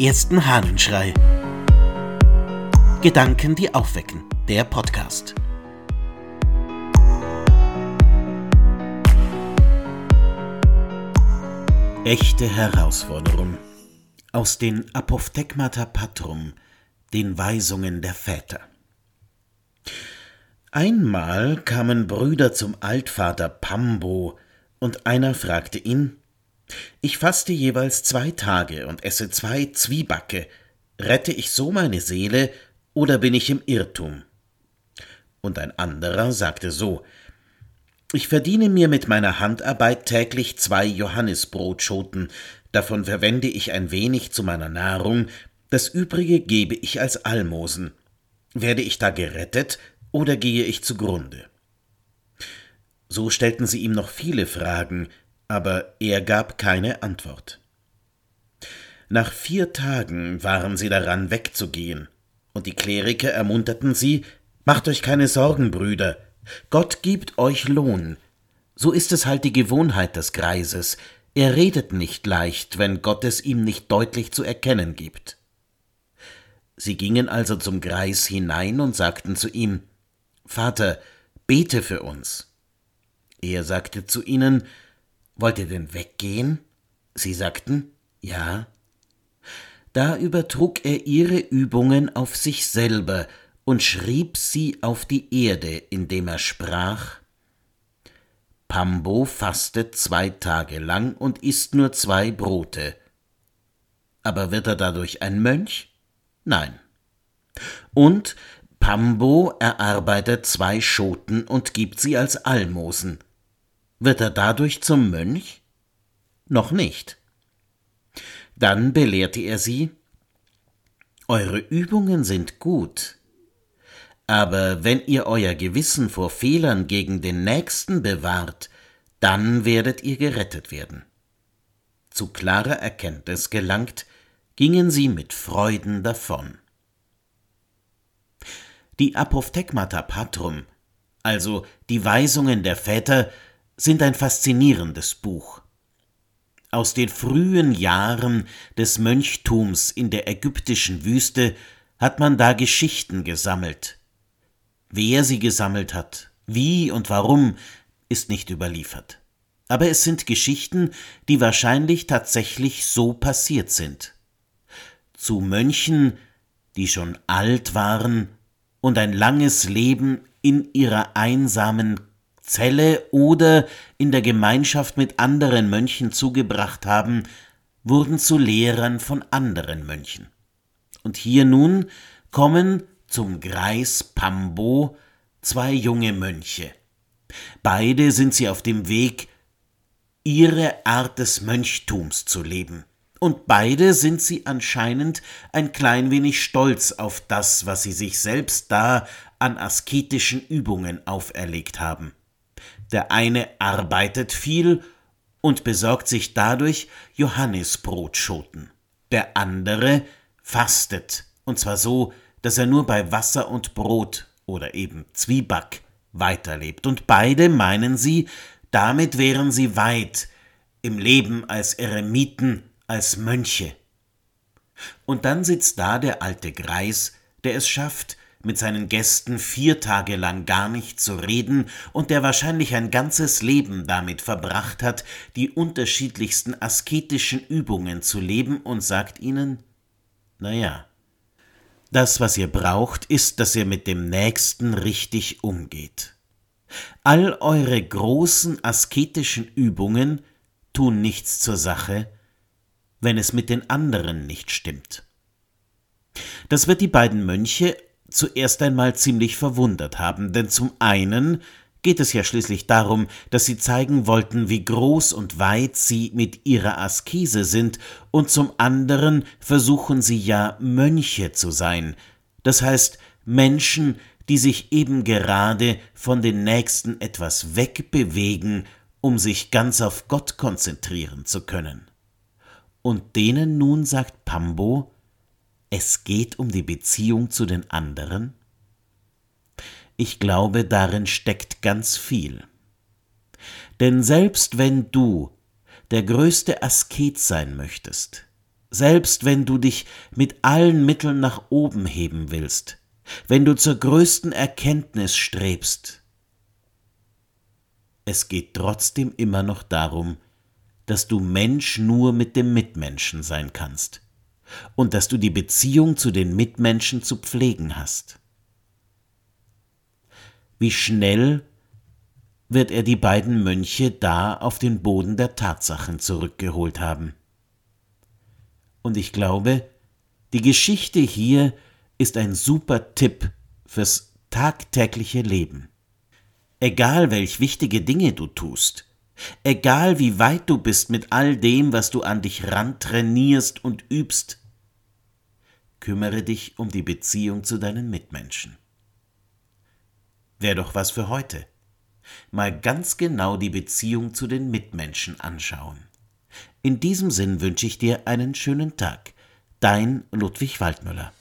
ersten Hahnenschrei. Gedanken, die aufwecken. Der Podcast. Echte Herausforderung. Aus den Apophthegmata Patrum, den Weisungen der Väter. Einmal kamen Brüder zum Altvater Pambo, und einer fragte ihn, ich faste jeweils zwei Tage und esse zwei Zwiebacke. Rette ich so meine Seele oder bin ich im Irrtum? Und ein anderer sagte so Ich verdiene mir mit meiner Handarbeit täglich zwei Johannisbrotschoten, davon verwende ich ein wenig zu meiner Nahrung, das übrige gebe ich als Almosen. Werde ich da gerettet oder gehe ich zugrunde? So stellten sie ihm noch viele Fragen, aber er gab keine Antwort. Nach vier Tagen waren sie daran wegzugehen, und die Kleriker ermunterten sie Macht euch keine Sorgen, Brüder, Gott gibt euch Lohn. So ist es halt die Gewohnheit des Greises, er redet nicht leicht, wenn Gott es ihm nicht deutlich zu erkennen gibt. Sie gingen also zum Greis hinein und sagten zu ihm Vater, bete für uns. Er sagte zu ihnen Wollt ihr denn weggehen? Sie sagten Ja. Da übertrug er ihre Übungen auf sich selber und schrieb sie auf die Erde, indem er sprach Pambo fastet zwei Tage lang und isst nur zwei Brote. Aber wird er dadurch ein Mönch? Nein. Und Pambo erarbeitet zwei Schoten und gibt sie als Almosen. Wird er dadurch zum Mönch? Noch nicht. Dann belehrte er sie Eure Übungen sind gut, aber wenn ihr euer Gewissen vor Fehlern gegen den Nächsten bewahrt, dann werdet ihr gerettet werden. Zu klarer Erkenntnis gelangt, gingen sie mit Freuden davon. Die Apophthegmata Patrum, also die Weisungen der Väter, sind ein faszinierendes Buch. Aus den frühen Jahren des Mönchtums in der ägyptischen Wüste hat man da Geschichten gesammelt. Wer sie gesammelt hat, wie und warum, ist nicht überliefert. Aber es sind Geschichten, die wahrscheinlich tatsächlich so passiert sind. Zu Mönchen, die schon alt waren und ein langes Leben in ihrer einsamen Zelle oder in der Gemeinschaft mit anderen Mönchen zugebracht haben, wurden zu Lehrern von anderen Mönchen. Und hier nun kommen zum Greis Pambo zwei junge Mönche. Beide sind sie auf dem Weg, ihre Art des Mönchtums zu leben. Und beide sind sie anscheinend ein klein wenig stolz auf das, was sie sich selbst da an asketischen Übungen auferlegt haben. Der eine arbeitet viel und besorgt sich dadurch Johannisbrotschoten. Der andere fastet, und zwar so, dass er nur bei Wasser und Brot oder eben Zwieback weiterlebt. Und beide meinen sie, damit wären sie weit im Leben als Eremiten, als Mönche. Und dann sitzt da der alte Greis, der es schafft, mit seinen Gästen vier Tage lang gar nicht zu reden und der wahrscheinlich ein ganzes Leben damit verbracht hat, die unterschiedlichsten asketischen Übungen zu leben und sagt ihnen, na ja, das, was ihr braucht, ist, dass ihr mit dem Nächsten richtig umgeht. All eure großen asketischen Übungen tun nichts zur Sache, wenn es mit den anderen nicht stimmt. Das wird die beiden Mönche zuerst einmal ziemlich verwundert haben, denn zum einen geht es ja schließlich darum, dass sie zeigen wollten, wie groß und weit sie mit ihrer Askese sind, und zum anderen versuchen sie ja Mönche zu sein, das heißt Menschen, die sich eben gerade von den Nächsten etwas wegbewegen, um sich ganz auf Gott konzentrieren zu können. Und denen nun sagt Pambo, es geht um die Beziehung zu den anderen? Ich glaube, darin steckt ganz viel. Denn selbst wenn du der größte Asket sein möchtest, selbst wenn du dich mit allen Mitteln nach oben heben willst, wenn du zur größten Erkenntnis strebst, es geht trotzdem immer noch darum, dass du Mensch nur mit dem Mitmenschen sein kannst und dass du die Beziehung zu den Mitmenschen zu pflegen hast. Wie schnell wird er die beiden Mönche da auf den Boden der Tatsachen zurückgeholt haben. Und ich glaube, die Geschichte hier ist ein super Tipp fürs tagtägliche Leben. Egal welch wichtige Dinge du tust, egal wie weit du bist mit all dem, was du an dich rantrainierst und übst, kümmere dich um die Beziehung zu deinen Mitmenschen. Wär doch was für heute. Mal ganz genau die Beziehung zu den Mitmenschen anschauen. In diesem Sinn wünsche ich dir einen schönen Tag. Dein Ludwig Waldmüller.